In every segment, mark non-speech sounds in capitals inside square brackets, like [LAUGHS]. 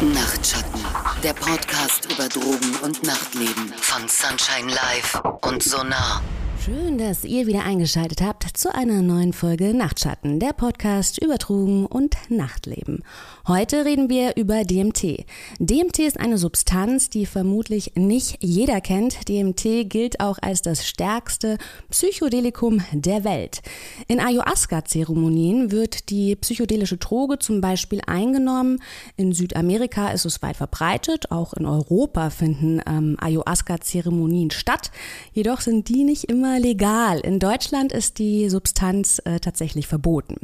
Nachtschatten, der Podcast über Drogen und Nachtleben von Sunshine Live und Sonar. Schön, dass ihr wieder eingeschaltet habt zu einer neuen Folge Nachtschatten, der Podcast über Drogen und Nachtleben. Heute reden wir über DMT. DMT ist eine Substanz, die vermutlich nicht jeder kennt. DMT gilt auch als das stärkste Psychodelikum der Welt. In Ayahuasca-Zeremonien wird die psychedelische Droge zum Beispiel eingenommen. In Südamerika ist es weit verbreitet. Auch in Europa finden ähm, Ayahuasca-Zeremonien statt. Jedoch sind die nicht immer legal. In Deutschland ist die Substanz äh, tatsächlich verboten.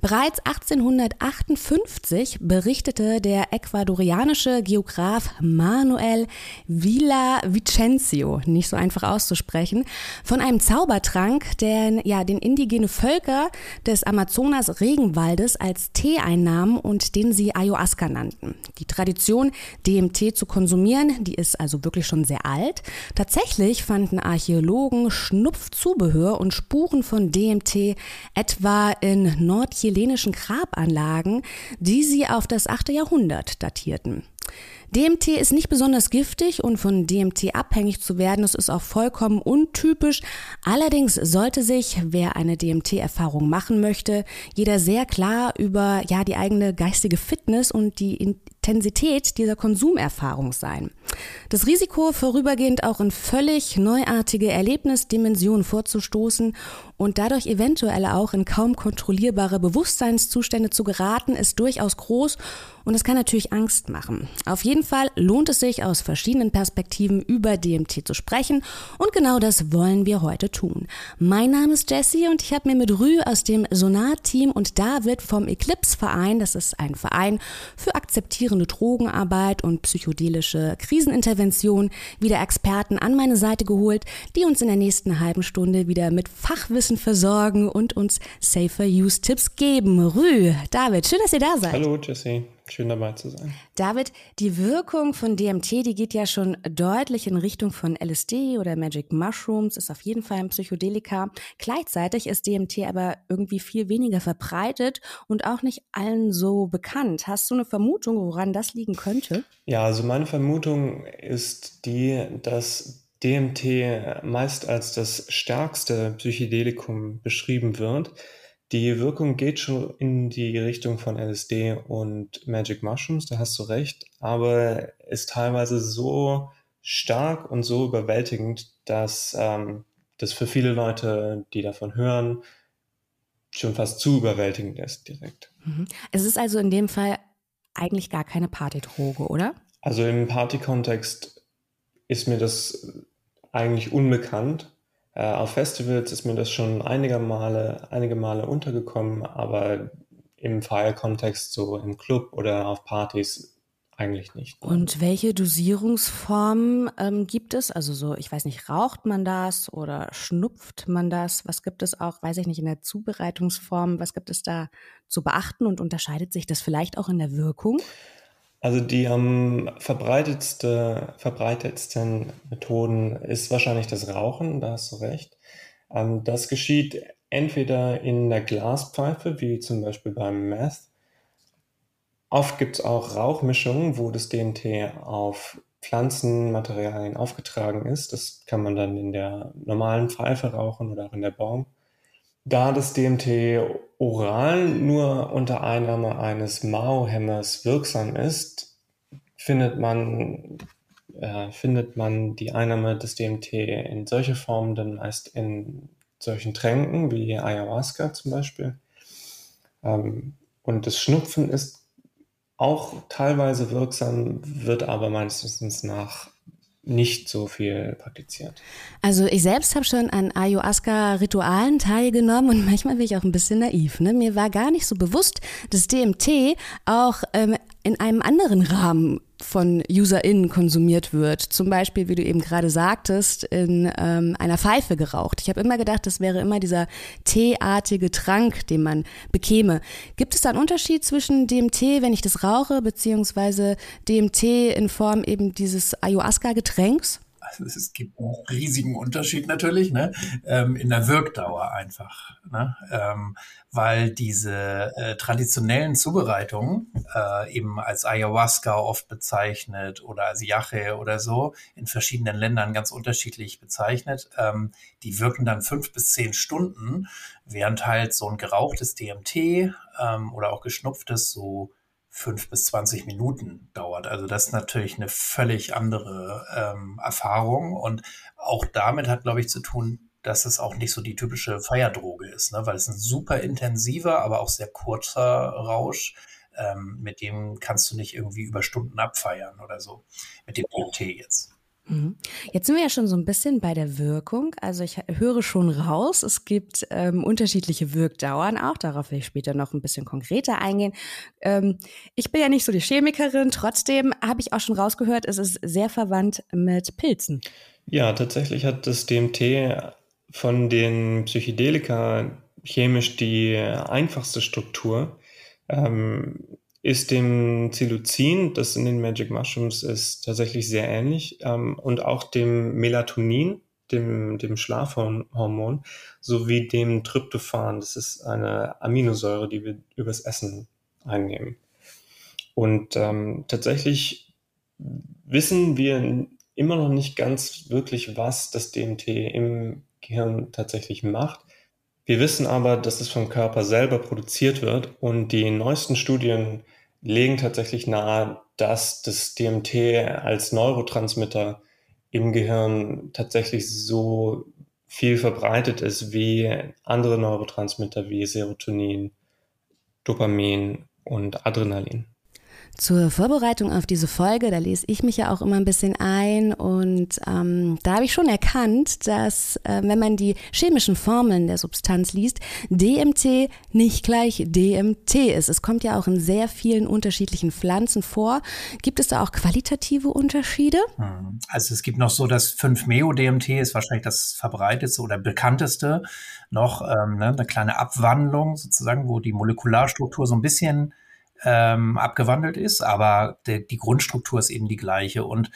Bereits 1858 berichtete der ecuadorianische Geograf Manuel Villa Vicencio, nicht so einfach auszusprechen, von einem Zaubertrank, der ja den indigene Völker des Amazonas Regenwaldes als Tee einnahmen und den sie Ayahuasca nannten. Die Tradition, DMT zu konsumieren, die ist also wirklich schon sehr alt. Tatsächlich fanden Archäologen Schnupfzubehör und Spuren von DMT etwa in Nordchile chilenischen Grabanlagen, die sie auf das 8. Jahrhundert datierten. DMT ist nicht besonders giftig und von DMT abhängig zu werden, das ist auch vollkommen untypisch. Allerdings sollte sich, wer eine DMT-Erfahrung machen möchte, jeder sehr klar über ja die eigene geistige Fitness und die Intensität dieser Konsumerfahrung sein. Das Risiko, vorübergehend auch in völlig neuartige Erlebnisdimensionen vorzustoßen und dadurch eventuell auch in kaum kontrollierbare Bewusstseinszustände zu geraten, ist durchaus groß und es kann natürlich Angst machen. Auf jeden Fall lohnt es sich, aus verschiedenen Perspektiven über DMT zu sprechen und genau das wollen wir heute tun. Mein Name ist Jessie und ich habe mir mit Rü aus dem Sonar-Team und David vom Eclipse-Verein, das ist ein Verein für akzeptierende Drogenarbeit und psychedelische Krisenintervention, wieder Experten an meine Seite geholt, die uns in der nächsten halben Stunde wieder mit Fachwissen versorgen und uns Safer Use Tipps geben. Rü, David, schön, dass ihr da seid. Hallo Jessie. Schön dabei zu sein. David, die Wirkung von DMT, die geht ja schon deutlich in Richtung von LSD oder Magic Mushrooms, ist auf jeden Fall ein Psychedelika. Gleichzeitig ist DMT aber irgendwie viel weniger verbreitet und auch nicht allen so bekannt. Hast du eine Vermutung, woran das liegen könnte? Ja, also meine Vermutung ist die, dass DMT meist als das stärkste Psychedelikum beschrieben wird die Wirkung geht schon in die Richtung von LSD und Magic Mushrooms, da hast du recht, aber ist teilweise so stark und so überwältigend, dass ähm, das für viele Leute, die davon hören, schon fast zu überwältigend ist direkt. Mhm. Es ist also in dem Fall eigentlich gar keine Partydroge, oder? Also im Party-Kontext ist mir das eigentlich unbekannt. Äh, auf Festivals ist mir das schon einige Male, einige Male untergekommen, aber im Feierkontext, so im Club oder auf Partys, eigentlich nicht. Und welche Dosierungsformen ähm, gibt es? Also so, ich weiß nicht, raucht man das oder schnupft man das? Was gibt es auch, weiß ich nicht, in der Zubereitungsform? Was gibt es da zu beachten und unterscheidet sich das vielleicht auch in der Wirkung? Also die am verbreitetste, verbreitetsten Methoden ist wahrscheinlich das Rauchen, da hast du recht. Ähm, das geschieht entweder in der Glaspfeife, wie zum Beispiel beim Meth. Oft gibt es auch Rauchmischungen, wo das DMT auf Pflanzenmaterialien aufgetragen ist. Das kann man dann in der normalen Pfeife rauchen oder auch in der Baum. Da das DMT oral nur unter Einnahme eines Mao-Hämmers wirksam ist, findet man, äh, findet man die Einnahme des DMT in solche Formen dann meist in solchen Tränken wie Ayahuasca zum Beispiel. Ähm, und das Schnupfen ist auch teilweise wirksam, wird aber meines Wissens nach nicht so viel praktiziert. Also ich selbst habe schon an Ayahuasca-Ritualen teilgenommen und manchmal bin ich auch ein bisschen naiv. Ne? Mir war gar nicht so bewusst, dass DMT auch ähm, in einem anderen Rahmen von UserInnen konsumiert wird. Zum Beispiel, wie du eben gerade sagtest, in ähm, einer Pfeife geraucht. Ich habe immer gedacht, das wäre immer dieser teeartige Trank, den man bekäme. Gibt es da einen Unterschied zwischen DMT, wenn ich das rauche, beziehungsweise DMT in Form eben dieses Ayahuasca-Getränks? Es gibt einen riesigen Unterschied natürlich, ne? Ähm, in der Wirkdauer einfach. Ne? Ähm, weil diese äh, traditionellen Zubereitungen, äh, eben als Ayahuasca oft bezeichnet oder als Yache oder so, in verschiedenen Ländern ganz unterschiedlich bezeichnet, ähm, die wirken dann fünf bis zehn Stunden, während halt so ein gerauchtes DMT ähm, oder auch geschnupftes so fünf bis zwanzig Minuten dauert. Also das ist natürlich eine völlig andere ähm, Erfahrung und auch damit hat, glaube ich, zu tun, dass es auch nicht so die typische Feierdroge ist, ne? weil es ein super intensiver, aber auch sehr kurzer Rausch. Ähm, mit dem kannst du nicht irgendwie über Stunden abfeiern oder so. Mit dem DMT jetzt. Mhm. Jetzt sind wir ja schon so ein bisschen bei der Wirkung. Also ich höre schon raus, es gibt ähm, unterschiedliche Wirkdauern auch. Darauf will ich später noch ein bisschen konkreter eingehen. Ähm, ich bin ja nicht so die Chemikerin, trotzdem habe ich auch schon rausgehört, es ist sehr verwandt mit Pilzen. Ja, tatsächlich hat das DMT von den Psychedelika chemisch die einfachste Struktur. Ähm, ist dem Psilocin, das in den Magic Mushrooms ist, tatsächlich sehr ähnlich ähm, und auch dem Melatonin, dem, dem Schlafhormon, sowie dem Tryptophan. Das ist eine Aminosäure, die wir übers Essen einnehmen. Und ähm, tatsächlich wissen wir immer noch nicht ganz wirklich, was das DMT im Gehirn tatsächlich macht. Wir wissen aber, dass es vom Körper selber produziert wird und die neuesten Studien legen tatsächlich nahe, dass das DMT als Neurotransmitter im Gehirn tatsächlich so viel verbreitet ist wie andere Neurotransmitter wie Serotonin, Dopamin und Adrenalin. Zur Vorbereitung auf diese Folge, da lese ich mich ja auch immer ein bisschen ein und ähm, da habe ich schon erkannt, dass äh, wenn man die chemischen Formeln der Substanz liest, DMT nicht gleich DMT ist. Es kommt ja auch in sehr vielen unterschiedlichen Pflanzen vor. Gibt es da auch qualitative Unterschiede? Hm. Also es gibt noch so das 5-Meo-DMT ist wahrscheinlich das verbreitetste oder bekannteste noch ähm, ne, eine kleine Abwandlung sozusagen, wo die Molekularstruktur so ein bisschen ähm, abgewandelt ist, aber der, die Grundstruktur ist eben die gleiche. Und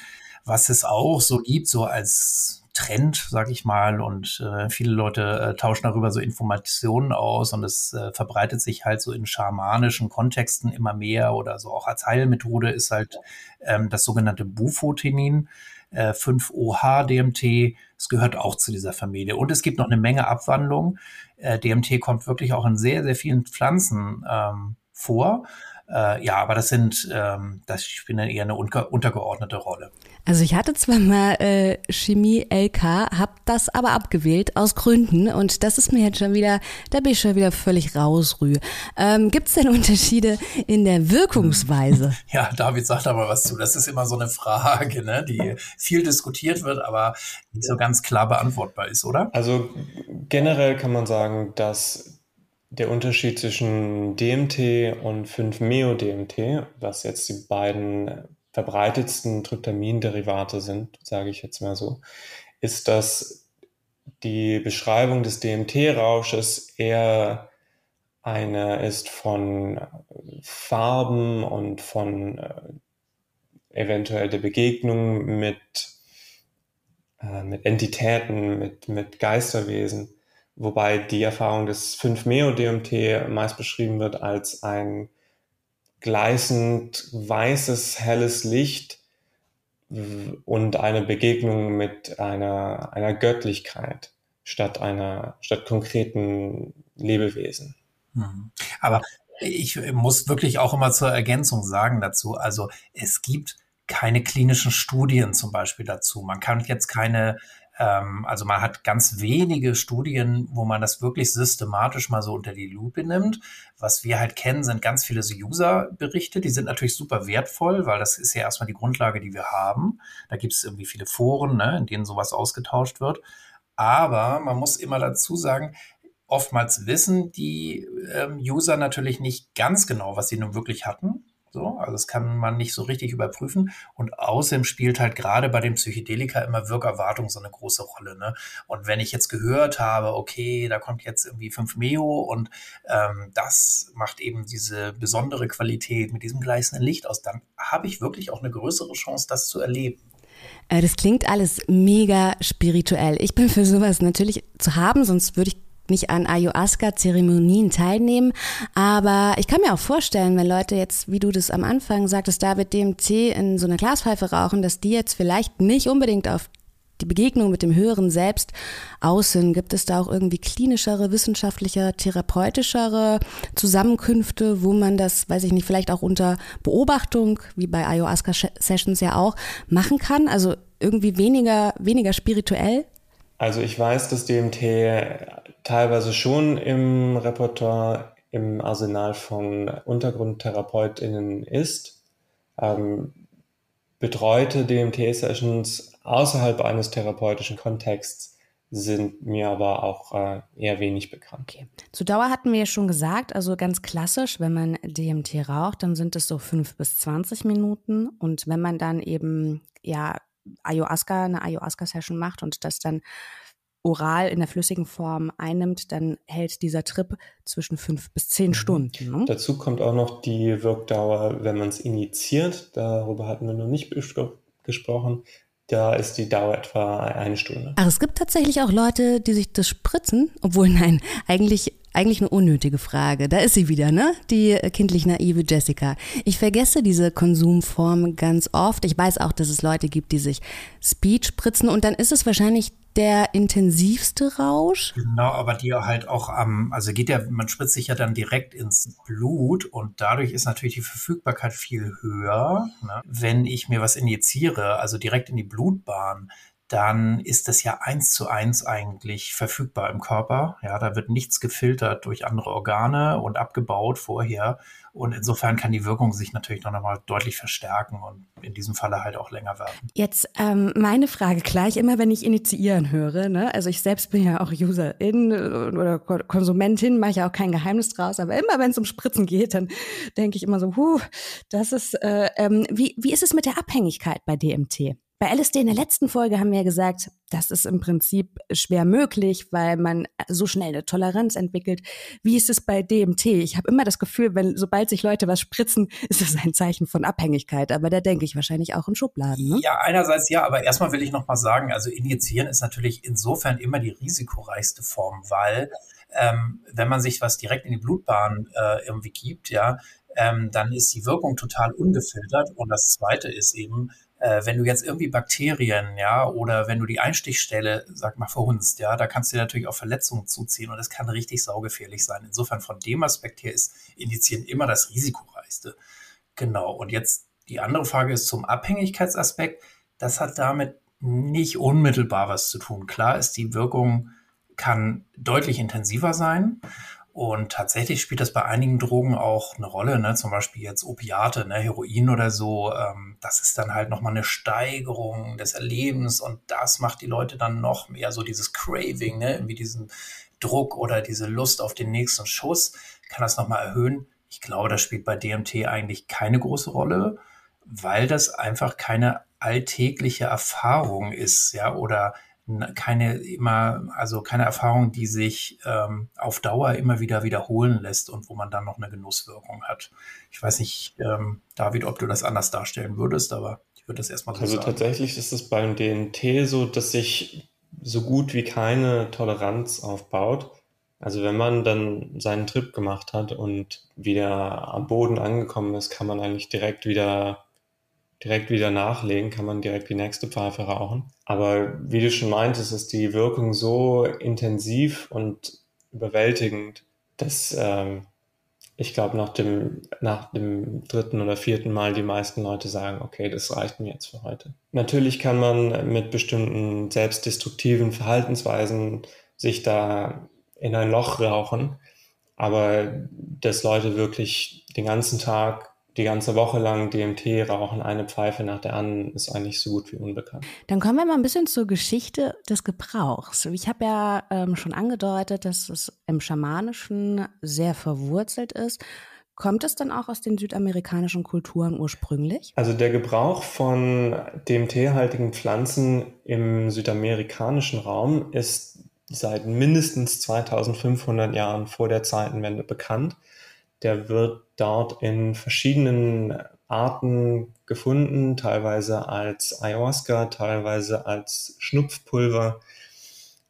was es auch so gibt, so als Trend, sag ich mal, und äh, viele Leute äh, tauschen darüber so Informationen aus und es äh, verbreitet sich halt so in schamanischen Kontexten immer mehr oder so auch als Heilmethode ist halt ähm, das sogenannte Bufotenin. 5-OH-DMT, äh, es gehört auch zu dieser Familie. Und es gibt noch eine Menge Abwandlungen. Äh, DMT kommt wirklich auch in sehr, sehr vielen Pflanzen ähm, vor. Äh, ja, aber das sind, ähm, das spielt dann eher eine unter, untergeordnete Rolle. Also ich hatte zwar mal äh, Chemie LK, habe das aber abgewählt aus Gründen und das ist mir jetzt schon wieder, da bin ich schon wieder völlig rausrüh. Ähm, Gibt es denn Unterschiede in der Wirkungsweise? [LAUGHS] Ja, David sagt aber was zu. Das ist immer so eine Frage, ne, die viel diskutiert wird, aber nicht so ganz klar beantwortbar ist, oder? Also generell kann man sagen, dass der Unterschied zwischen DMT und 5-Meo-DMT, was jetzt die beiden verbreitetsten Tryptamin-Derivate sind, sage ich jetzt mal so, ist, dass die Beschreibung des DMT-Rausches eher eine ist von Farben und von äh, eventuell der Begegnung mit, äh, mit Entitäten, mit, mit Geisterwesen wobei die Erfahrung des 5-Meo-DMT meist beschrieben wird als ein gleißend weißes, helles Licht und eine Begegnung mit einer, einer Göttlichkeit statt einer, statt konkreten Lebewesen. Mhm. Aber ich muss wirklich auch immer zur Ergänzung sagen dazu, also es gibt keine klinischen Studien zum Beispiel dazu. Man kann jetzt keine also man hat ganz wenige Studien, wo man das wirklich systematisch mal so unter die Lupe nimmt. Was wir halt kennen, sind ganz viele User-Berichte. Die sind natürlich super wertvoll, weil das ist ja erstmal die Grundlage, die wir haben. Da gibt es irgendwie viele Foren, ne, in denen sowas ausgetauscht wird. Aber man muss immer dazu sagen, oftmals wissen die ähm, User natürlich nicht ganz genau, was sie nun wirklich hatten. So, also das kann man nicht so richtig überprüfen. Und außerdem spielt halt gerade bei den Psychedelika immer Wirkerwartung so eine große Rolle. Ne? Und wenn ich jetzt gehört habe, okay, da kommt jetzt irgendwie 5 Meo und ähm, das macht eben diese besondere Qualität mit diesem gleißenden Licht aus, dann habe ich wirklich auch eine größere Chance, das zu erleben. Äh, das klingt alles mega spirituell. Ich bin für sowas natürlich zu haben, sonst würde ich nicht an Ayahuasca-Zeremonien teilnehmen. Aber ich kann mir auch vorstellen, wenn Leute jetzt, wie du das am Anfang sagtest, David DMT in so einer Glaspfeife rauchen, dass die jetzt vielleicht nicht unbedingt auf die Begegnung mit dem höheren Selbst sind? Gibt es da auch irgendwie klinischere, wissenschaftlicher, therapeutischere Zusammenkünfte, wo man das, weiß ich nicht, vielleicht auch unter Beobachtung, wie bei Ayahuasca-Sessions ja auch, machen kann? Also irgendwie weniger, weniger spirituell? Also ich weiß, dass DMT teilweise schon im Repertoire, im Arsenal von UntergrundtherapeutInnen ist. Ähm, betreute DMT-Sessions außerhalb eines therapeutischen Kontexts sind mir aber auch äh, eher wenig bekannt. Okay. Zu Dauer hatten wir ja schon gesagt, also ganz klassisch, wenn man DMT raucht, dann sind es so fünf bis zwanzig Minuten. Und wenn man dann eben ja Ayahuasca, eine Ayahuasca-Session macht und das dann oral in der flüssigen Form einnimmt, dann hält dieser Trip zwischen fünf bis zehn mhm. Stunden. Ne? Dazu kommt auch noch die Wirkdauer, wenn man es initiiert. Darüber hatten wir noch nicht gesprochen. Da ist die Dauer etwa eine Stunde. Ach, es gibt tatsächlich auch Leute, die sich das spritzen, obwohl nein, eigentlich eigentlich eine unnötige Frage. Da ist sie wieder, ne? Die kindlich naive Jessica. Ich vergesse diese Konsumform ganz oft. Ich weiß auch, dass es Leute gibt, die sich Speed spritzen und dann ist es wahrscheinlich der intensivste Rausch. Genau, aber die halt auch am, also geht ja, man spritzt sich ja dann direkt ins Blut und dadurch ist natürlich die Verfügbarkeit viel höher. Ne? Wenn ich mir was injiziere, also direkt in die Blutbahn, dann ist das ja eins zu eins eigentlich verfügbar im Körper. Ja, da wird nichts gefiltert durch andere Organe und abgebaut vorher. Und insofern kann die Wirkung sich natürlich noch einmal deutlich verstärken und in diesem Falle halt auch länger werden. Jetzt ähm, meine Frage gleich, immer wenn ich initiieren höre, ne? also ich selbst bin ja auch Userin oder Konsumentin, mache ich ja auch kein Geheimnis draus, aber immer wenn es um Spritzen geht, dann denke ich immer so, huh, das ist, äh, ähm, wie, wie ist es mit der Abhängigkeit bei DMT? Bei LSD in der letzten Folge haben wir ja gesagt, das ist im Prinzip schwer möglich, weil man so schnell eine Toleranz entwickelt. Wie ist es bei DMT? Ich habe immer das Gefühl, wenn sobald sich Leute was spritzen, [LAUGHS] ist das ein Zeichen von Abhängigkeit. Aber da denke ich wahrscheinlich auch in Schubladen. Ne? Ja, einerseits ja, aber erstmal will ich noch mal sagen, also injizieren ist natürlich insofern immer die risikoreichste Form, weil ähm, wenn man sich was direkt in die Blutbahn äh, irgendwie gibt, ja, ähm, dann ist die Wirkung total ungefiltert. Und das Zweite ist eben, äh, wenn du jetzt irgendwie Bakterien, ja, oder wenn du die Einstichstelle, sag mal, verhunzt, ja, da kannst du dir natürlich auch Verletzungen zuziehen und das kann richtig saugefährlich sein. Insofern von dem Aspekt her ist Indizieren immer das risikoreichste. Genau. Und jetzt die andere Frage ist zum Abhängigkeitsaspekt. Das hat damit nicht unmittelbar was zu tun. Klar ist die Wirkung kann deutlich intensiver sein und tatsächlich spielt das bei einigen Drogen auch eine Rolle, ne? zum Beispiel jetzt Opiate, ne? Heroin oder so. Ähm, das ist dann halt nochmal eine Steigerung des Erlebens und das macht die Leute dann noch mehr so dieses Craving, ne? irgendwie diesen Druck oder diese Lust auf den nächsten Schuss, kann das nochmal erhöhen. Ich glaube, das spielt bei DMT eigentlich keine große Rolle, weil das einfach keine alltägliche Erfahrung ist, ja, oder keine immer, also keine Erfahrung, die sich ähm, auf Dauer immer wieder wiederholen lässt und wo man dann noch eine Genusswirkung hat. Ich weiß nicht, ähm, David, ob du das anders darstellen würdest, aber ich würde das erstmal so also sagen. Also tatsächlich ist es beim DNT so, dass sich so gut wie keine Toleranz aufbaut. Also wenn man dann seinen Trip gemacht hat und wieder am Boden angekommen ist, kann man eigentlich direkt wieder direkt wieder nachlegen, kann man direkt die nächste Pfeife rauchen. Aber wie du schon meintest, ist die Wirkung so intensiv und überwältigend, dass ähm, ich glaube, nach dem, nach dem dritten oder vierten Mal die meisten Leute sagen, okay, das reicht mir jetzt für heute. Natürlich kann man mit bestimmten selbstdestruktiven Verhaltensweisen sich da in ein Loch rauchen, aber dass Leute wirklich den ganzen Tag die ganze Woche lang DMT rauchen, eine Pfeife nach der anderen, ist eigentlich so gut wie unbekannt. Dann kommen wir mal ein bisschen zur Geschichte des Gebrauchs. Ich habe ja ähm, schon angedeutet, dass es im Schamanischen sehr verwurzelt ist. Kommt es dann auch aus den südamerikanischen Kulturen ursprünglich? Also der Gebrauch von DMT-haltigen Pflanzen im südamerikanischen Raum ist seit mindestens 2500 Jahren vor der Zeitenwende bekannt. Der wird dort in verschiedenen Arten gefunden, teilweise als Ayahuasca, teilweise als Schnupfpulver.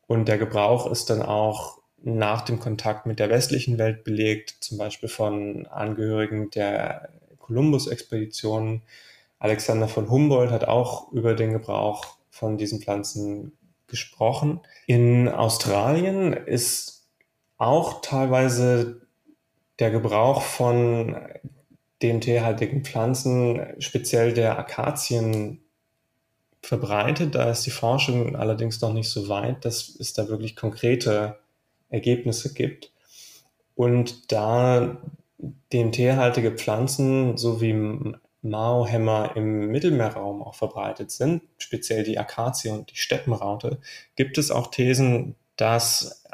Und der Gebrauch ist dann auch nach dem Kontakt mit der westlichen Welt belegt, zum Beispiel von Angehörigen der Kolumbus-Expeditionen. Alexander von Humboldt hat auch über den Gebrauch von diesen Pflanzen gesprochen. In Australien ist auch teilweise der Gebrauch von DMT-haltigen Pflanzen, speziell der Akazien, verbreitet. Da ist die Forschung allerdings noch nicht so weit, dass es da wirklich konkrete Ergebnisse gibt. Und da DMT-haltige Pflanzen sowie Mao-Hämmer im Mittelmeerraum auch verbreitet sind, speziell die Akazie und die Steppenraute, gibt es auch Thesen, dass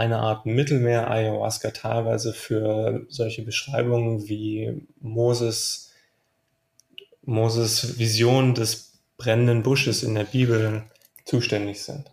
eine Art Mittelmeer-Ayahuasca teilweise für solche Beschreibungen wie Moses, Moses Vision des brennenden Busches in der Bibel zuständig sind.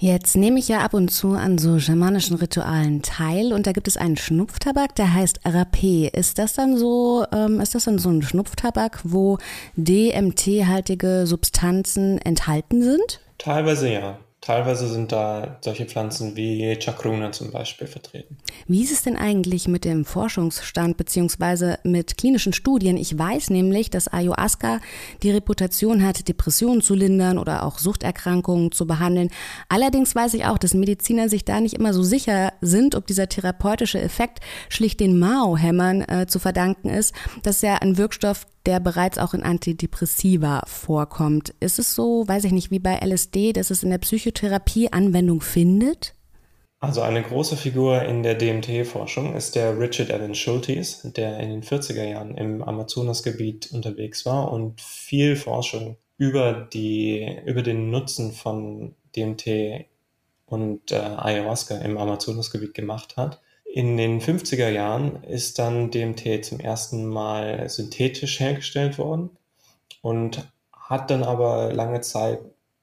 Jetzt nehme ich ja ab und zu an so schamanischen Ritualen teil und da gibt es einen Schnupftabak, der heißt Rapé. Ist das dann so, ähm, ist das dann so ein Schnupftabak, wo DMT-haltige Substanzen enthalten sind? Teilweise ja. Teilweise sind da solche Pflanzen wie Chakruna zum Beispiel vertreten. Wie ist es denn eigentlich mit dem Forschungsstand bzw. mit klinischen Studien? Ich weiß nämlich, dass Ayahuasca die Reputation hat, Depressionen zu lindern oder auch Suchterkrankungen zu behandeln. Allerdings weiß ich auch, dass Mediziner sich da nicht immer so sicher sind, ob dieser therapeutische Effekt schlicht den Mao-Hämmern äh, zu verdanken ist. Das ist ja ein Wirkstoff, der bereits auch in Antidepressiva vorkommt. Ist es so, weiß ich nicht, wie bei LSD, dass es in der Psychotherapie Anwendung findet? Also eine große Figur in der DMT-Forschung ist der Richard Evan Schultes, der in den 40er Jahren im Amazonasgebiet unterwegs war und viel Forschung über, die, über den Nutzen von DMT und äh, Ayahuasca im Amazonasgebiet gemacht hat. In den 50er Jahren ist dann DMT zum ersten Mal synthetisch hergestellt worden und hat dann aber lange Zeit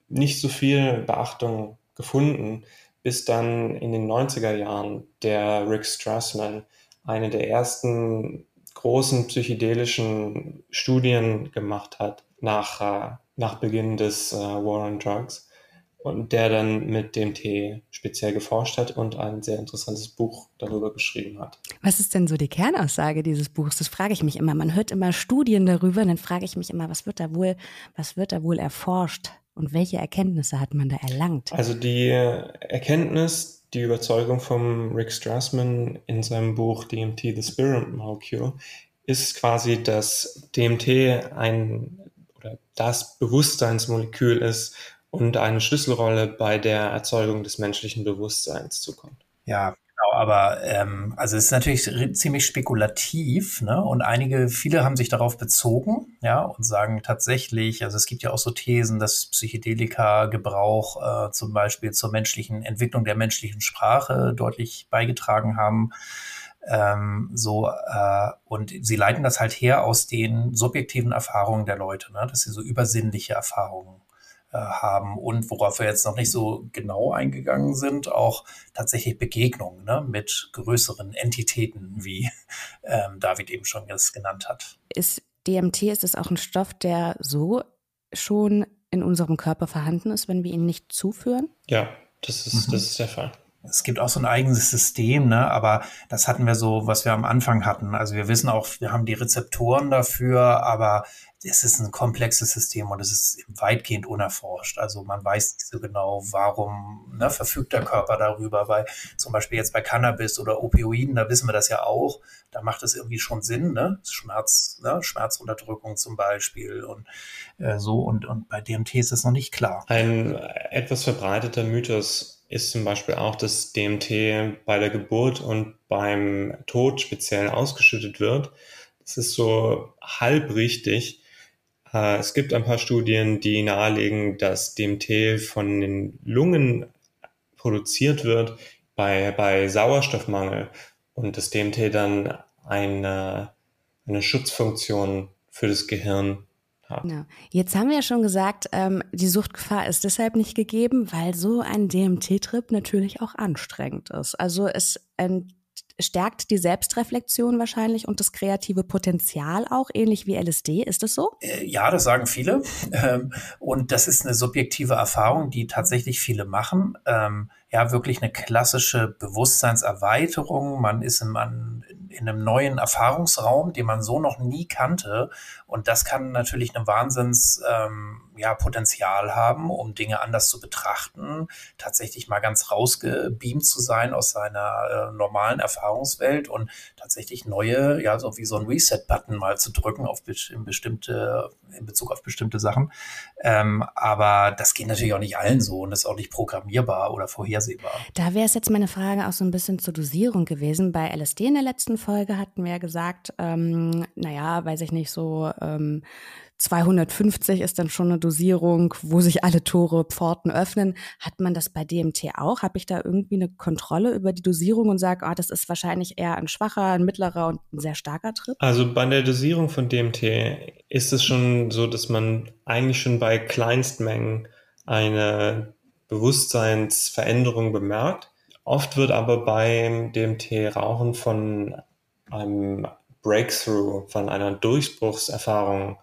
nicht so viel Beachtung gefunden, bis dann in den 90er Jahren der Rick Strassman eine der ersten großen psychedelischen Studien gemacht hat nach, äh, nach Beginn des äh, War on Drugs und der dann mit dem Tee speziell geforscht hat und ein sehr interessantes Buch darüber geschrieben hat. Was ist denn so die Kernaussage dieses Buchs? Das frage ich mich immer. Man hört immer Studien darüber, und dann frage ich mich immer, was wird da wohl, was wird da wohl erforscht und welche Erkenntnisse hat man da erlangt? Also die Erkenntnis, die Überzeugung von Rick Strassman in seinem Buch DMT, The Spirit Molecule, ist quasi, dass DMT ein oder das Bewusstseinsmolekül ist, und eine Schlüsselrolle bei der Erzeugung des menschlichen Bewusstseins zukommt. Ja, genau, aber ähm, also es ist natürlich ziemlich spekulativ, ne? Und einige, viele haben sich darauf bezogen, ja, und sagen tatsächlich, also es gibt ja auch so Thesen, dass Psychedelika-Gebrauch äh, zum Beispiel zur menschlichen Entwicklung der menschlichen Sprache deutlich beigetragen haben. Ähm, so äh, und sie leiten das halt her aus den subjektiven Erfahrungen der Leute, ne? dass sie so übersinnliche Erfahrungen haben und worauf wir jetzt noch nicht so genau eingegangen sind, auch tatsächlich Begegnungen ne, mit größeren Entitäten, wie [LAUGHS] ähm, David eben schon das genannt hat. Ist DMT, ist es auch ein Stoff, der so schon in unserem Körper vorhanden ist, wenn wir ihn nicht zuführen? Ja, das ist, mhm. das ist der Fall. Es gibt auch so ein eigenes System, ne? aber das hatten wir so, was wir am Anfang hatten. Also wir wissen auch, wir haben die Rezeptoren dafür, aber es ist ein komplexes System und es ist weitgehend unerforscht. Also man weiß nicht so genau, warum ne, verfügt der Körper darüber, weil zum Beispiel jetzt bei Cannabis oder Opioiden, da wissen wir das ja auch, da macht es irgendwie schon Sinn, ne? Schmerz, ne? Schmerzunterdrückung zum Beispiel und äh, so und, und bei DMT ist das noch nicht klar. Ein etwas verbreiteter Mythos ist zum Beispiel auch, dass DMT bei der Geburt und beim Tod speziell ausgeschüttet wird. Das ist so halb richtig. Äh, es gibt ein paar Studien, die nahelegen, dass DMT von den Lungen produziert wird bei, bei Sauerstoffmangel und das DMT dann eine, eine Schutzfunktion für das Gehirn hat. Genau. Jetzt haben wir ja schon gesagt, ähm, die Suchtgefahr ist deshalb nicht gegeben, weil so ein DMT-Trip natürlich auch anstrengend ist. Also es stärkt die Selbstreflexion wahrscheinlich und das kreative Potenzial auch, ähnlich wie LSD. Ist das so? Äh, ja, das sagen viele. Ähm, und das ist eine subjektive Erfahrung, die tatsächlich viele machen. Ähm, ja, wirklich eine klassische Bewusstseinserweiterung. Man ist in, in einem neuen Erfahrungsraum, den man so noch nie kannte. Und das kann natürlich eine Wahnsinns, ähm, ja, haben, um Dinge anders zu betrachten, tatsächlich mal ganz rausgebeamt zu sein aus seiner äh, normalen Erfahrungswelt und tatsächlich neue, ja, so wie so ein Reset-Button mal zu drücken auf in bestimmte, in Bezug auf bestimmte Sachen. Ähm, aber das geht natürlich auch nicht allen so und ist auch nicht programmierbar oder vorhersehbar. Da wäre es jetzt meine Frage auch so ein bisschen zur Dosierung gewesen. Bei LSD in der letzten Folge hatten wir ja gesagt, ähm, naja, weiß ich nicht, so ähm, 250 ist dann schon eine Dosierung, wo sich alle Tore, Pforten öffnen. Hat man das bei DMT auch? Habe ich da irgendwie eine Kontrolle über die Dosierung und sage, ah, das ist wahrscheinlich eher ein schwacher, ein mittlerer und ein sehr starker Trip? Also bei der Dosierung von DMT ist es schon so, dass man eigentlich schon bei Kleinstmengen eine Bewusstseinsveränderung bemerkt. Oft wird aber beim DMT-Rauchen von einem Breakthrough, von einer Durchbruchserfahrung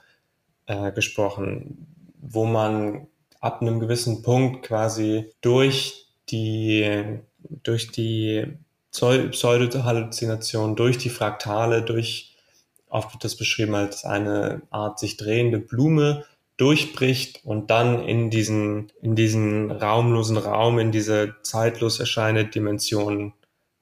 äh, gesprochen, wo man ab einem gewissen Punkt quasi durch die, durch die Pseudo-Halluzination, durch die Fraktale, durch, oft wird das beschrieben als eine Art sich drehende Blume, durchbricht und dann in diesen, in diesen raumlosen Raum, in diese zeitlos erscheinende Dimension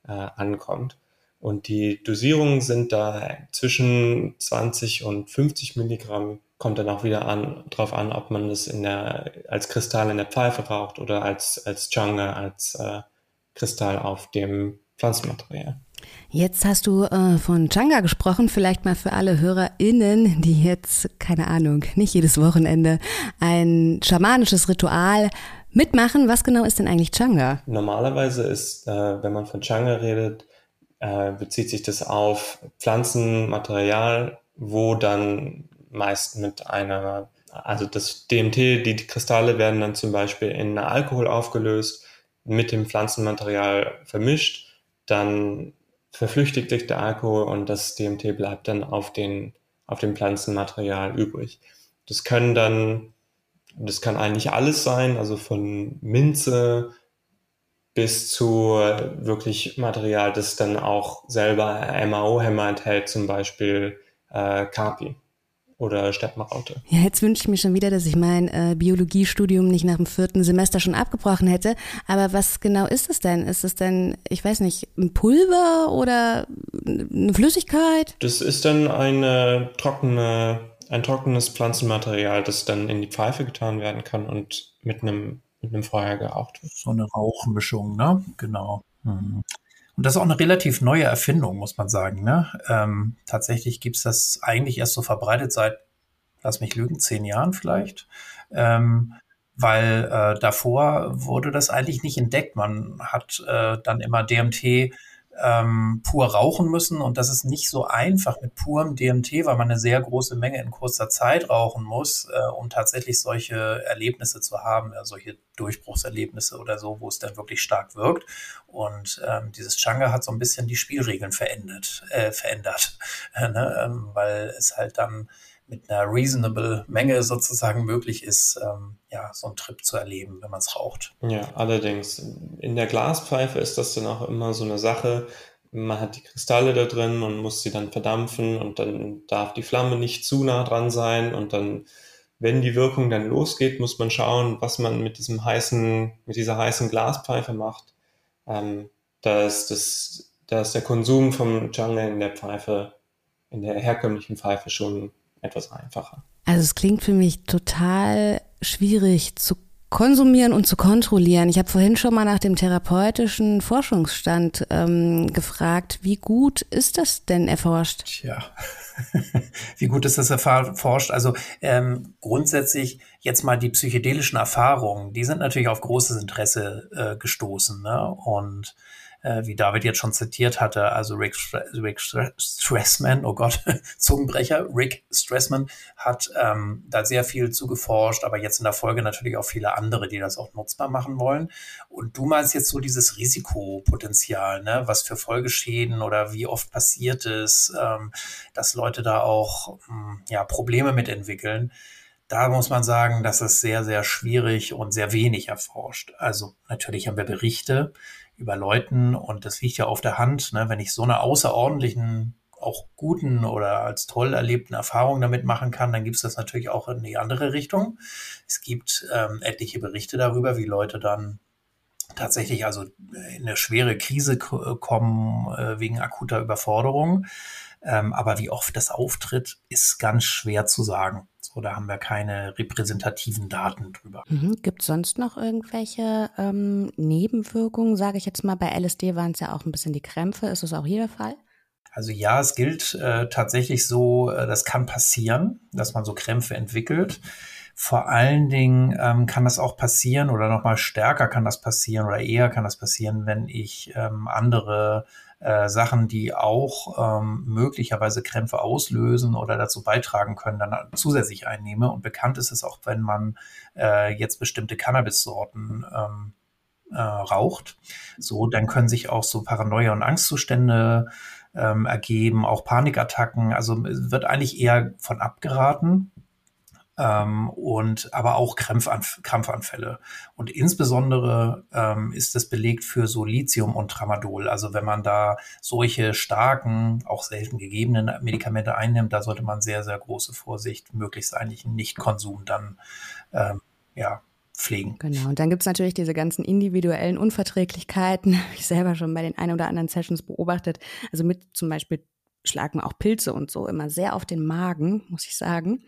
äh, ankommt. Und die Dosierungen sind da zwischen 20 und 50 Milligramm kommt dann auch wieder an, drauf an, ob man das in der, als Kristall in der Pfeife raucht oder als, als Changa, als äh, Kristall auf dem Pflanzenmaterial. Jetzt hast du äh, von Changa gesprochen, vielleicht mal für alle HörerInnen, die jetzt, keine Ahnung, nicht jedes Wochenende ein schamanisches Ritual mitmachen. Was genau ist denn eigentlich Changa? Normalerweise ist, äh, wenn man von Changa redet, äh, bezieht sich das auf Pflanzenmaterial, wo dann meist mit einer, also das DMT, die Kristalle werden dann zum Beispiel in Alkohol aufgelöst, mit dem Pflanzenmaterial vermischt, dann verflüchtigt sich der Alkohol und das DMT bleibt dann auf, den, auf dem Pflanzenmaterial übrig. Das können dann, das kann eigentlich alles sein, also von Minze bis zu wirklich Material, das dann auch selber MAO-Hämmer enthält, zum Beispiel äh, Kapi oder Steppenraute. Ja, jetzt wünsche ich mir schon wieder, dass ich mein äh, Biologiestudium nicht nach dem vierten Semester schon abgebrochen hätte. Aber was genau ist es denn? Ist es denn, ich weiß nicht, ein Pulver oder eine Flüssigkeit? Das ist dann eine trockene, ein trockenes Pflanzenmaterial, das dann in die Pfeife getan werden kann und mit einem, mit einem Feuer geraucht wird. So eine Rauchmischung, ne? Genau. Mhm. Und das ist auch eine relativ neue Erfindung, muss man sagen. Ne? Ähm, tatsächlich gibt's das eigentlich erst so verbreitet seit, lass mich lügen, zehn Jahren vielleicht. Ähm, weil äh, davor wurde das eigentlich nicht entdeckt. Man hat äh, dann immer DMT ähm, pur rauchen müssen. Und das ist nicht so einfach mit purem DMT, weil man eine sehr große Menge in kurzer Zeit rauchen muss, äh, um tatsächlich solche Erlebnisse zu haben, äh, solche Durchbruchserlebnisse oder so, wo es dann wirklich stark wirkt. Und ähm, dieses Changa hat so ein bisschen die Spielregeln verändert, äh, verändert, [LAUGHS] ne? ähm, weil es halt dann mit einer reasonable Menge sozusagen möglich ist, ähm, ja, so einen Trip zu erleben, wenn man es raucht. Ja, allerdings. In der Glaspfeife ist das dann auch immer so eine Sache. Man hat die Kristalle da drin und muss sie dann verdampfen und dann darf die Flamme nicht zu nah dran sein und dann, wenn die Wirkung dann losgeht, muss man schauen, was man mit diesem heißen, mit dieser heißen Glaspfeife macht. Ähm, da ist das, da ist der Konsum vom Jungle in der Pfeife, in der herkömmlichen Pfeife schon etwas einfacher. Also es klingt für mich total schwierig zu konsumieren und zu kontrollieren. Ich habe vorhin schon mal nach dem therapeutischen Forschungsstand ähm, gefragt, wie gut ist das denn erforscht? Tja, [LAUGHS] wie gut ist das erforscht? Also ähm, grundsätzlich jetzt mal die psychedelischen Erfahrungen, die sind natürlich auf großes Interesse äh, gestoßen. Ne? Und äh, wie David jetzt schon zitiert hatte, also Rick, Rick Stressman, oh Gott, [LAUGHS] Zungenbrecher, Rick Stressman hat ähm, da sehr viel zu geforscht, aber jetzt in der Folge natürlich auch viele andere, die das auch nutzbar machen wollen. Und du meinst jetzt so dieses Risikopotenzial, ne? was für Folgeschäden oder wie oft passiert es, ähm, dass Leute da auch mh, hm, ja, Probleme mitentwickeln da muss man sagen, das ist sehr, sehr schwierig und sehr wenig erforscht. Also natürlich haben wir Berichte über Leuten und das liegt ja auf der Hand, ne, wenn ich so eine außerordentlichen, auch guten oder als toll erlebten Erfahrung damit machen kann, dann gibt es das natürlich auch in die andere Richtung. Es gibt ähm, etliche Berichte darüber, wie Leute dann tatsächlich also in eine schwere Krise kommen äh, wegen akuter Überforderung. Ähm, aber wie oft das auftritt, ist ganz schwer zu sagen. Da haben wir keine repräsentativen Daten drüber. Mhm. Gibt es sonst noch irgendwelche ähm, Nebenwirkungen? Sage ich jetzt mal, bei LSD waren es ja auch ein bisschen die Krämpfe. Ist das auch hier der Fall? Also ja, es gilt äh, tatsächlich so, äh, das kann passieren, dass man so Krämpfe entwickelt. Vor allen Dingen ähm, kann das auch passieren oder noch mal stärker kann das passieren oder eher kann das passieren, wenn ich ähm, andere äh, Sachen, die auch ähm, möglicherweise Krämpfe auslösen oder dazu beitragen können, dann zusätzlich einnehme. Und bekannt ist es auch, wenn man äh, jetzt bestimmte Cannabis-Sorten ähm, äh, raucht. So, dann können sich auch so Paranoia- und Angstzustände ähm, ergeben, auch Panikattacken. Also wird eigentlich eher von abgeraten ähm, und aber auch Krampfanf Krampfanfälle. Und insbesondere ähm, ist das belegt für so Lithium und Tramadol. Also wenn man da solche starken, auch selten gegebenen Medikamente einnimmt, da sollte man sehr, sehr große Vorsicht, möglichst eigentlich einen Nichtkonsum dann ähm, ja, pflegen. Genau, und dann gibt es natürlich diese ganzen individuellen Unverträglichkeiten, [LAUGHS] ich selber schon bei den ein oder anderen Sessions beobachtet, also mit zum Beispiel schlagen auch Pilze und so immer sehr auf den Magen, muss ich sagen.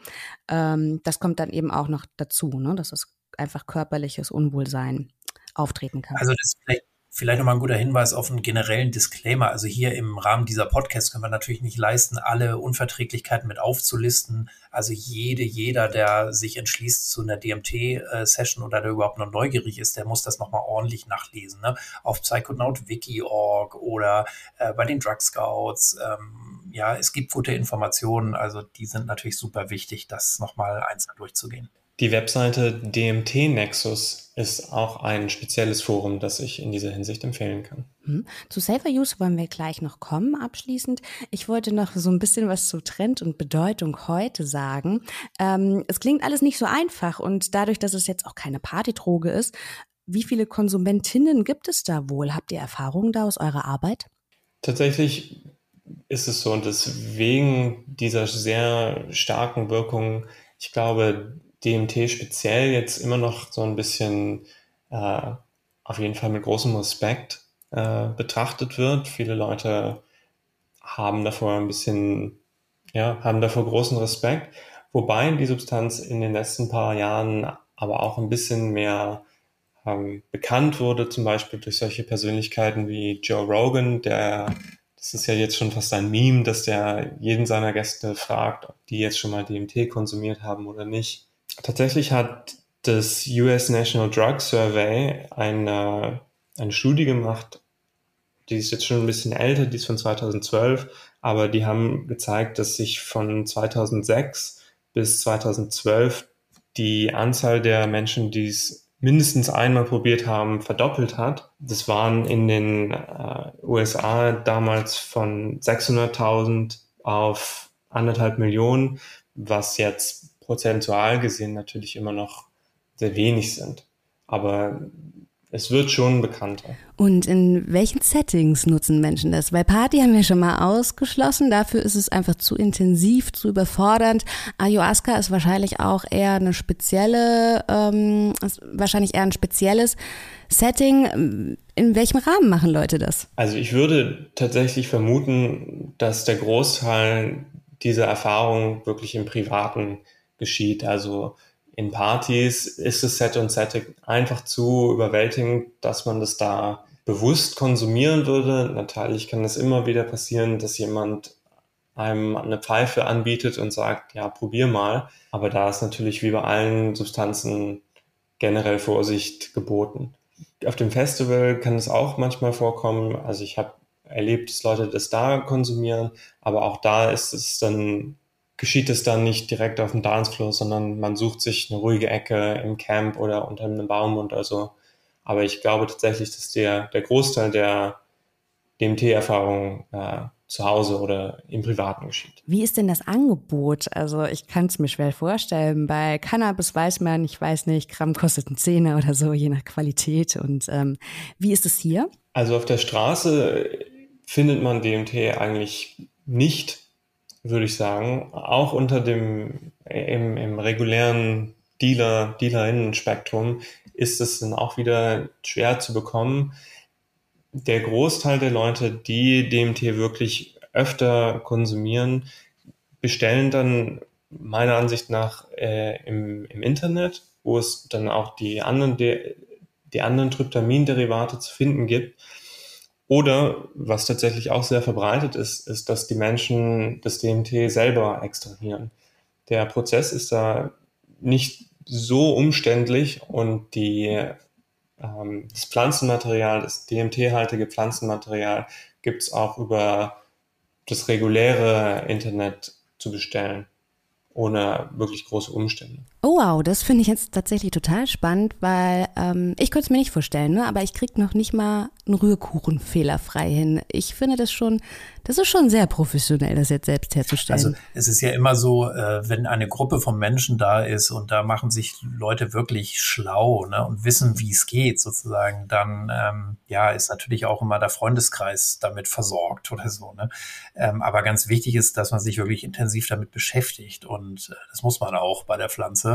Ähm, das kommt dann eben auch noch dazu, ne? dass es einfach körperliches Unwohlsein auftreten kann. Also das ist vielleicht Vielleicht nochmal ein guter Hinweis auf einen generellen Disclaimer. Also hier im Rahmen dieser Podcasts können wir natürlich nicht leisten, alle Unverträglichkeiten mit aufzulisten. Also jede, jeder, der sich entschließt zu einer DMT-Session oder der überhaupt noch neugierig ist, der muss das nochmal ordentlich nachlesen. Ne? Auf psychonautwiki.org oder äh, bei den Drug Scouts. Ähm, ja, es gibt gute Informationen. Also die sind natürlich super wichtig, das nochmal einzeln durchzugehen. Die Webseite DMT Nexus ist auch ein spezielles Forum, das ich in dieser Hinsicht empfehlen kann. Hm. Zu Safer Use wollen wir gleich noch kommen, abschließend. Ich wollte noch so ein bisschen was zu Trend und Bedeutung heute sagen. Ähm, es klingt alles nicht so einfach und dadurch, dass es jetzt auch keine Partydroge ist, wie viele Konsumentinnen gibt es da wohl? Habt ihr Erfahrungen da aus eurer Arbeit? Tatsächlich ist es so und deswegen dieser sehr starken Wirkung, ich glaube, DMT speziell jetzt immer noch so ein bisschen äh, auf jeden Fall mit großem Respekt äh, betrachtet wird. Viele Leute haben davor ein bisschen, ja, haben davor großen Respekt, wobei die Substanz in den letzten paar Jahren aber auch ein bisschen mehr ähm, bekannt wurde, zum Beispiel durch solche Persönlichkeiten wie Joe Rogan, der das ist ja jetzt schon fast ein Meme, dass der jeden seiner Gäste fragt, ob die jetzt schon mal DMT konsumiert haben oder nicht. Tatsächlich hat das US National Drug Survey eine, eine Studie gemacht, die ist jetzt schon ein bisschen älter, die ist von 2012, aber die haben gezeigt, dass sich von 2006 bis 2012 die Anzahl der Menschen, die es mindestens einmal probiert haben, verdoppelt hat. Das waren in den äh, USA damals von 600.000 auf anderthalb Millionen, was jetzt prozentual gesehen natürlich immer noch sehr wenig sind. Aber es wird schon bekannter. Und in welchen Settings nutzen Menschen das? Weil Party haben wir schon mal ausgeschlossen. Dafür ist es einfach zu intensiv, zu überfordernd. Ayahuasca ist wahrscheinlich auch eher eine spezielle, ähm, wahrscheinlich eher ein spezielles Setting. In welchem Rahmen machen Leute das? Also ich würde tatsächlich vermuten, dass der Großteil dieser Erfahrung wirklich im privaten geschieht. Also in Partys ist das Set und Setting einfach zu überwältigend, dass man das da bewusst konsumieren würde. Natürlich kann es immer wieder passieren, dass jemand einem eine Pfeife anbietet und sagt, ja, probier mal. Aber da ist natürlich wie bei allen Substanzen generell Vorsicht geboten. auf dem Festival kann es auch manchmal vorkommen. Also ich habe erlebt, dass Leute das da konsumieren, aber auch da ist es dann, geschieht es dann nicht direkt auf dem Dancefloor, sondern man sucht sich eine ruhige Ecke im Camp oder unter einem Baum und also. Aber ich glaube tatsächlich, dass der, der Großteil der DMT-Erfahrung äh, zu Hause oder im Privaten geschieht. Wie ist denn das Angebot? Also ich kann es mir schwer vorstellen. Bei Cannabis weiß man, ich weiß nicht, Gramm kostet ein Zehner oder so, je nach Qualität. Und ähm, wie ist es hier? Also auf der Straße findet man DMT eigentlich nicht, würde ich sagen. Auch unter dem im, im regulären Dealer, Dealerinnen-Spektrum ist es dann auch wieder schwer zu bekommen der Großteil der Leute, die DMT wirklich öfter konsumieren, bestellen dann meiner Ansicht nach äh, im, im Internet, wo es dann auch die anderen, die, die anderen Tryptamin-Derivate zu finden gibt. Oder was tatsächlich auch sehr verbreitet ist, ist, dass die Menschen das DMT selber extrahieren. Der Prozess ist da nicht so umständlich und die ähm, das Pflanzenmaterial, das DMT-haltige Pflanzenmaterial gibt es auch über das reguläre Internet zu bestellen, ohne wirklich große Umstände. Oh wow, das finde ich jetzt tatsächlich total spannend, weil ähm, ich könnte es mir nicht vorstellen, ne? aber ich kriege noch nicht mal einen Rührkuchen fehlerfrei hin. Ich finde das schon, das ist schon sehr professionell, das jetzt selbst herzustellen. Also es ist ja immer so, äh, wenn eine Gruppe von Menschen da ist und da machen sich Leute wirklich schlau ne, und wissen, wie es geht sozusagen, dann ähm, ja ist natürlich auch immer der Freundeskreis damit versorgt oder so. Ne? Ähm, aber ganz wichtig ist, dass man sich wirklich intensiv damit beschäftigt und äh, das muss man auch bei der Pflanze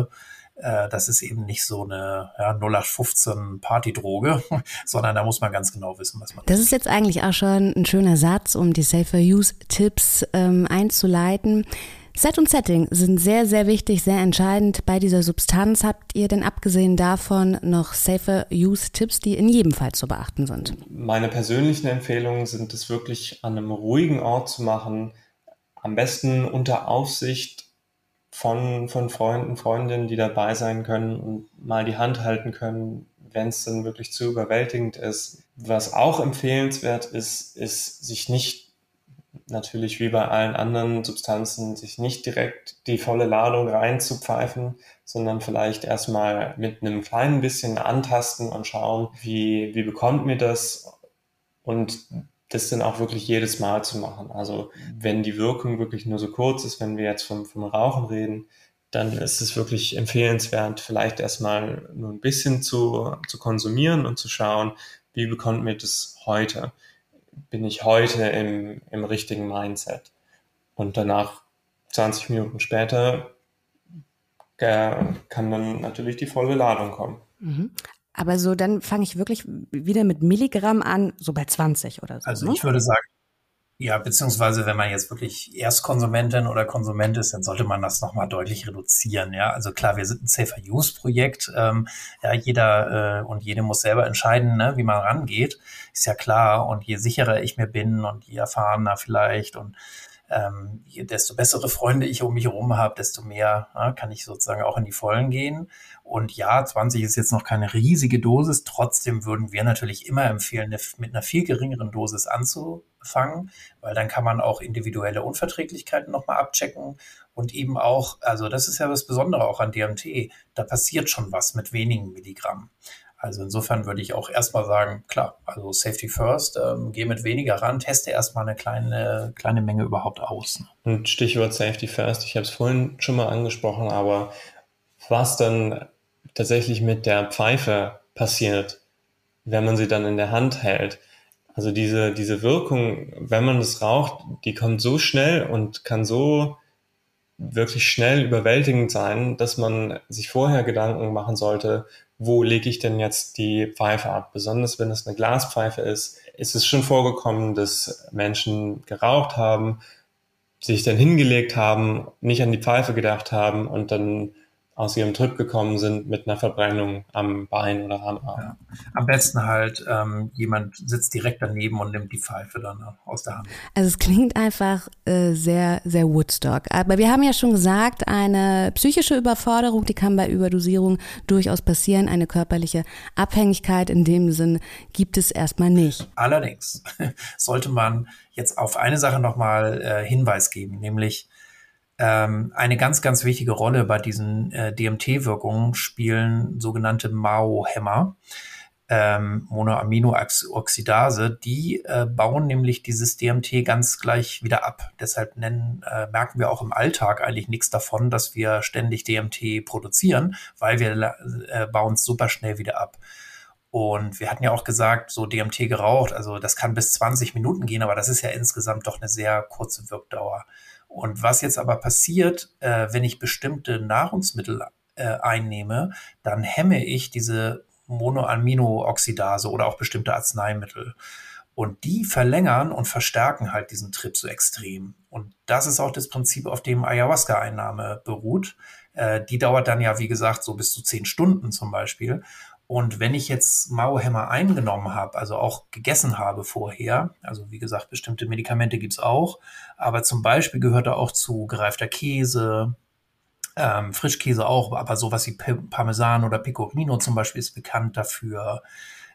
äh, das ist eben nicht so eine ja, 0815 Partydroge, [LAUGHS] sondern da muss man ganz genau wissen, was man Das ist jetzt eigentlich auch schon ein schöner Satz, um die Safer Use Tipps ähm, einzuleiten. Set und Setting sind sehr, sehr wichtig, sehr entscheidend bei dieser Substanz. Habt ihr denn abgesehen davon noch Safer Use Tipps, die in jedem Fall zu beachten sind? Meine persönlichen Empfehlungen sind es wirklich an einem ruhigen Ort zu machen, am besten unter Aufsicht von, von Freunden, Freundinnen, die dabei sein können und mal die Hand halten können, wenn es dann wirklich zu überwältigend ist. Was auch empfehlenswert ist, ist sich nicht, natürlich wie bei allen anderen Substanzen, sich nicht direkt die volle Ladung reinzupfeifen, sondern vielleicht erstmal mit einem kleinen bisschen antasten und schauen, wie, wie bekommt mir das und das dann auch wirklich jedes Mal zu machen. Also wenn die Wirkung wirklich nur so kurz ist, wenn wir jetzt vom, vom Rauchen reden, dann ist es wirklich empfehlenswert, vielleicht erstmal nur ein bisschen zu, zu konsumieren und zu schauen, wie bekommt mir das heute? Bin ich heute im, im richtigen Mindset? Und danach, 20 Minuten später, äh, kann dann natürlich die volle Ladung kommen. Aber so, dann fange ich wirklich wieder mit Milligramm an, so bei 20 oder so. Also ne? ich würde sagen, ja, beziehungsweise wenn man jetzt wirklich Erstkonsumentin oder Konsument ist, dann sollte man das nochmal deutlich reduzieren. Ja, also klar, wir sind ein Safer Use Projekt. Ähm, ja, jeder äh, und jede muss selber entscheiden, ne, wie man rangeht. Ist ja klar. Und je sicherer ich mir bin und je erfahrener vielleicht und ähm, je, desto bessere Freunde ich um mich herum habe, desto mehr ja, kann ich sozusagen auch in die Vollen gehen. Und ja, 20 ist jetzt noch keine riesige Dosis. Trotzdem würden wir natürlich immer empfehlen, mit einer viel geringeren Dosis anzufangen, weil dann kann man auch individuelle Unverträglichkeiten nochmal abchecken und eben auch, also das ist ja das Besondere auch an DMT, da passiert schon was mit wenigen Milligramm. Also insofern würde ich auch erstmal sagen, klar, also Safety First, ähm, geh mit weniger ran, teste erstmal eine kleine, kleine Menge überhaupt aus. Und Stichwort Safety First, ich habe es vorhin schon mal angesprochen, aber was dann tatsächlich mit der Pfeife passiert, wenn man sie dann in der Hand hält, also diese, diese Wirkung, wenn man das raucht, die kommt so schnell und kann so wirklich schnell überwältigend sein, dass man sich vorher Gedanken machen sollte, wo lege ich denn jetzt die Pfeife ab? Besonders wenn es eine Glaspfeife ist, ist es schon vorgekommen, dass Menschen geraucht haben, sich dann hingelegt haben, nicht an die Pfeife gedacht haben und dann aus ihrem Trip gekommen sind mit einer Verbrennung am Bein oder am Arm. Ja. Am besten halt, ähm, jemand sitzt direkt daneben und nimmt die Pfeife dann aus der Hand. Also es klingt einfach äh, sehr, sehr Woodstock. Aber wir haben ja schon gesagt, eine psychische Überforderung, die kann bei Überdosierung durchaus passieren. Eine körperliche Abhängigkeit in dem Sinn gibt es erstmal nicht. Allerdings [LAUGHS] sollte man jetzt auf eine Sache nochmal äh, Hinweis geben, nämlich ähm, eine ganz, ganz wichtige Rolle bei diesen äh, DMT-Wirkungen spielen sogenannte MAO-Hämmer, ähm, Monoaminooxidase. Die äh, bauen nämlich dieses DMT ganz gleich wieder ab. Deshalb nennen, äh, merken wir auch im Alltag eigentlich nichts davon, dass wir ständig DMT produzieren, weil wir äh, bauen es super schnell wieder ab. Und wir hatten ja auch gesagt, so DMT geraucht, also das kann bis 20 Minuten gehen, aber das ist ja insgesamt doch eine sehr kurze Wirkdauer. Und was jetzt aber passiert, äh, wenn ich bestimmte Nahrungsmittel äh, einnehme, dann hemme ich diese Monoaminooxidase oder auch bestimmte Arzneimittel. Und die verlängern und verstärken halt diesen Trip so extrem. Und das ist auch das Prinzip, auf dem Ayahuasca-Einnahme beruht. Äh, die dauert dann ja, wie gesagt, so bis zu zehn Stunden zum Beispiel. Und wenn ich jetzt Mauhämmer eingenommen habe, also auch gegessen habe vorher, also wie gesagt, bestimmte Medikamente gibt's auch, aber zum Beispiel gehört da auch zu gereifter Käse, ähm, Frischkäse auch, aber sowas wie Parmesan oder Pecorino zum Beispiel ist bekannt dafür,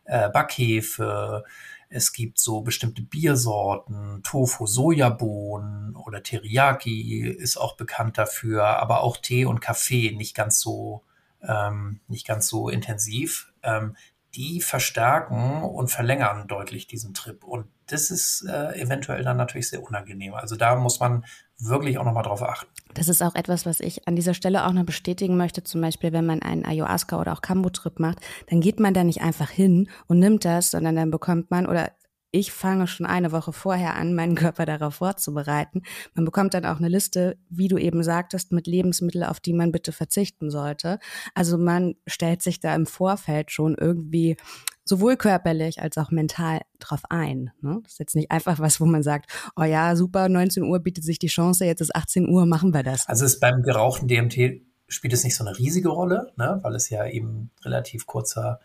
äh, Backhefe, es gibt so bestimmte Biersorten, Tofu, Sojabohnen oder Teriyaki ist auch bekannt dafür, aber auch Tee und Kaffee nicht ganz so ähm, nicht ganz so intensiv, ähm, die verstärken und verlängern deutlich diesen Trip. Und das ist äh, eventuell dann natürlich sehr unangenehm. Also da muss man wirklich auch nochmal drauf achten. Das ist auch etwas, was ich an dieser Stelle auch noch bestätigen möchte. Zum Beispiel, wenn man einen Ayahuasca oder auch Kambo-Trip macht, dann geht man da nicht einfach hin und nimmt das, sondern dann bekommt man oder ich fange schon eine Woche vorher an, meinen Körper darauf vorzubereiten. Man bekommt dann auch eine Liste, wie du eben sagtest, mit Lebensmitteln, auf die man bitte verzichten sollte. Also man stellt sich da im Vorfeld schon irgendwie sowohl körperlich als auch mental drauf ein. Ne? Das ist jetzt nicht einfach was, wo man sagt, oh ja, super, 19 Uhr bietet sich die Chance, jetzt ist 18 Uhr, machen wir das. Also ist beim gerauchten DMT spielt es nicht so eine riesige Rolle, ne? weil es ja eben relativ kurzer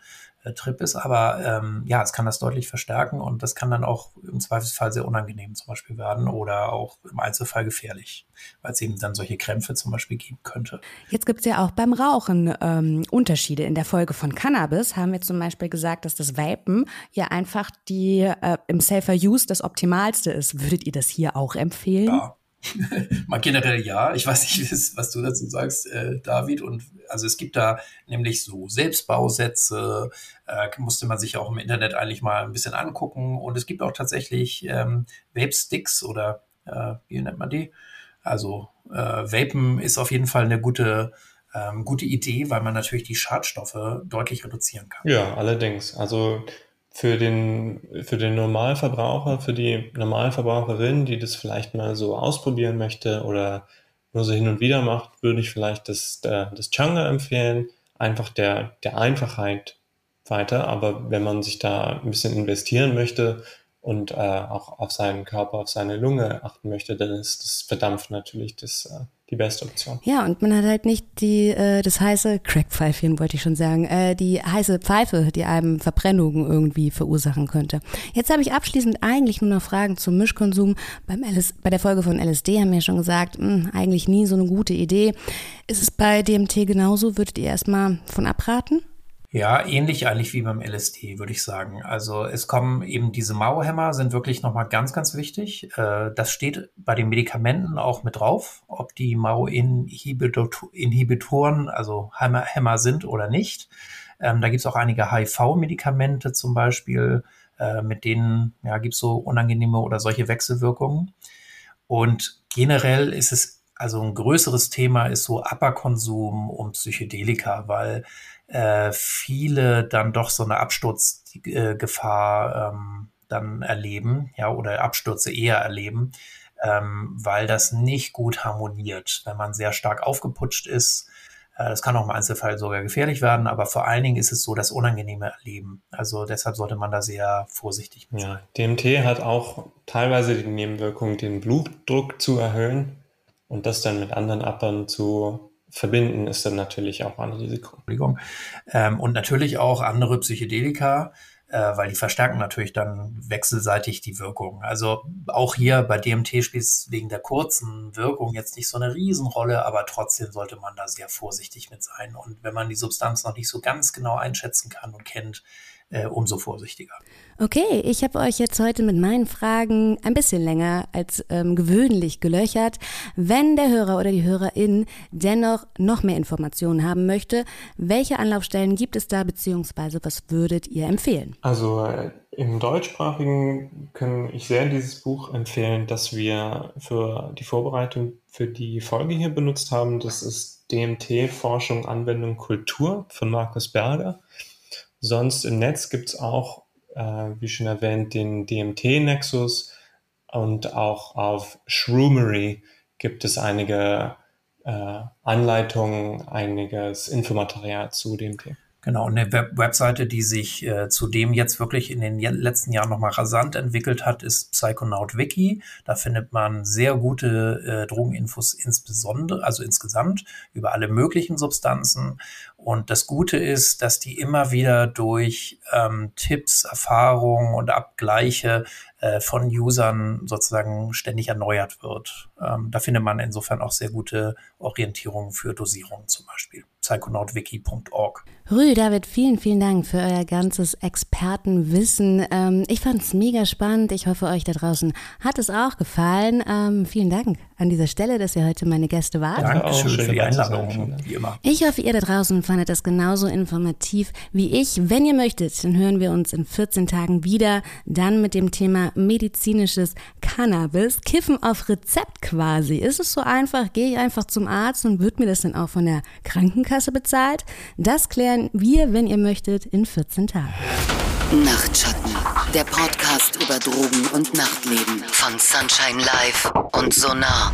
Trip ist. Aber ähm, ja, es kann das deutlich verstärken und das kann dann auch im Zweifelsfall sehr unangenehm zum Beispiel werden oder auch im Einzelfall gefährlich, weil es eben dann solche Krämpfe zum Beispiel geben könnte. Jetzt gibt es ja auch beim Rauchen ähm, Unterschiede. In der Folge von Cannabis haben wir zum Beispiel gesagt, dass das Vapen ja einfach die äh, im Safer Use das Optimalste ist. Würdet ihr das hier auch empfehlen? Ja, [LAUGHS] Mal generell ja. Ich weiß nicht, [LAUGHS] was du dazu sagst, äh, David. Und also es gibt da nämlich so Selbstbausätze, äh, musste man sich auch im Internet eigentlich mal ein bisschen angucken. Und es gibt auch tatsächlich ähm, Vape-Sticks oder äh, wie nennt man die? Also äh, Vapen ist auf jeden Fall eine gute, ähm, gute Idee, weil man natürlich die Schadstoffe deutlich reduzieren kann. Ja, allerdings. Also für den, für den Normalverbraucher, für die Normalverbraucherin, die das vielleicht mal so ausprobieren möchte oder nur so hin und wieder macht, würde ich vielleicht das, das Changa empfehlen. Einfach der, der Einfachheit weiter. Aber wenn man sich da ein bisschen investieren möchte und äh, auch auf seinen Körper, auf seine Lunge achten möchte, dann ist das Verdampfen natürlich das, äh, die beste Option. Ja, und man hat halt nicht die, äh, das heiße Crackpfeifchen, wollte ich schon sagen, äh, die heiße Pfeife, die einem Verbrennungen irgendwie verursachen könnte. Jetzt habe ich abschließend eigentlich nur noch Fragen zum Mischkonsum. Beim LS, bei der Folge von LSD haben wir schon gesagt, mh, hm, eigentlich nie so eine gute Idee. Ist es bei DMT genauso? Würdet ihr erstmal von abraten? Ja, ähnlich eigentlich wie beim LSD, würde ich sagen. Also es kommen eben diese Mauerhämmer, sind wirklich nochmal ganz, ganz wichtig. Äh, das steht bei den Medikamenten auch mit drauf, ob die Mau-Inhibitoren, also Hämmer sind oder nicht. Ähm, da gibt es auch einige HIV-Medikamente zum Beispiel, äh, mit denen ja, gibt so unangenehme oder solche Wechselwirkungen. Und generell ist es, also ein größeres Thema ist so Upper-Konsum und Psychedelika, weil äh, viele dann doch so eine Absturzgefahr ähm, dann erleben, ja, oder Abstürze eher erleben, ähm, weil das nicht gut harmoniert. Wenn man sehr stark aufgeputscht ist, äh, das kann auch im Einzelfall sogar gefährlich werden, aber vor allen Dingen ist es so das unangenehme Erleben. Also deshalb sollte man da sehr vorsichtig sein. Ja, DMT hat auch teilweise die Nebenwirkung, den Blutdruck zu erhöhen und das dann mit anderen Appern zu verbinden, ist dann natürlich auch ein Risiko. Ähm, und natürlich auch andere Psychedelika, äh, weil die verstärken natürlich dann wechselseitig die Wirkung. Also auch hier bei DMT spielt es wegen der kurzen Wirkung jetzt nicht so eine Riesenrolle, aber trotzdem sollte man da sehr vorsichtig mit sein. Und wenn man die Substanz noch nicht so ganz genau einschätzen kann und kennt, äh, umso vorsichtiger. Okay, ich habe euch jetzt heute mit meinen Fragen ein bisschen länger als ähm, gewöhnlich gelöchert. Wenn der Hörer oder die Hörerin dennoch noch mehr Informationen haben möchte, welche Anlaufstellen gibt es da beziehungsweise was würdet ihr empfehlen? Also äh, im deutschsprachigen kann ich sehr dieses Buch empfehlen, das wir für die Vorbereitung für die Folge hier benutzt haben. Das ist DMT Forschung, Anwendung, Kultur von Markus Berger. Sonst im Netz gibt es auch äh, wie schon erwähnt, den DMT-Nexus und auch auf Shroomery gibt es einige äh, Anleitungen, einiges Infomaterial zu DMT. Genau, eine Web Webseite, die sich äh, zudem jetzt wirklich in den letzten Jahren nochmal rasant entwickelt hat, ist Psychonaut Wiki. Da findet man sehr gute äh, Drogeninfos insbesondere, also insgesamt über alle möglichen Substanzen. Und das Gute ist, dass die immer wieder durch ähm, Tipps, Erfahrungen und Abgleiche äh, von Usern sozusagen ständig erneuert wird. Ähm, da findet man insofern auch sehr gute Orientierungen für Dosierungen zum Beispiel. psychonautwiki.org. Rü, David, vielen, vielen Dank für euer ganzes Expertenwissen. Ähm, ich fand es mega spannend. Ich hoffe, euch da draußen hat es auch gefallen. Ähm, vielen Dank an dieser Stelle, dass ihr heute meine Gäste wart. Dankeschön für die Einladung, wie immer. Ich hoffe, ihr da draußen fandet das genauso informativ wie ich. Wenn ihr möchtet, dann hören wir uns in 14 Tagen wieder. Dann mit dem Thema medizinisches Cannabis. Kiffen auf Rezept quasi. Ist es so einfach? Gehe ich einfach zum Arzt und wird mir das dann auch von der Krankenkasse bezahlt? Das klären wir, wenn ihr möchtet, in 14 Tagen. Nachtschatten, der Podcast über Drogen und Nachtleben von Sunshine Live und Sonar.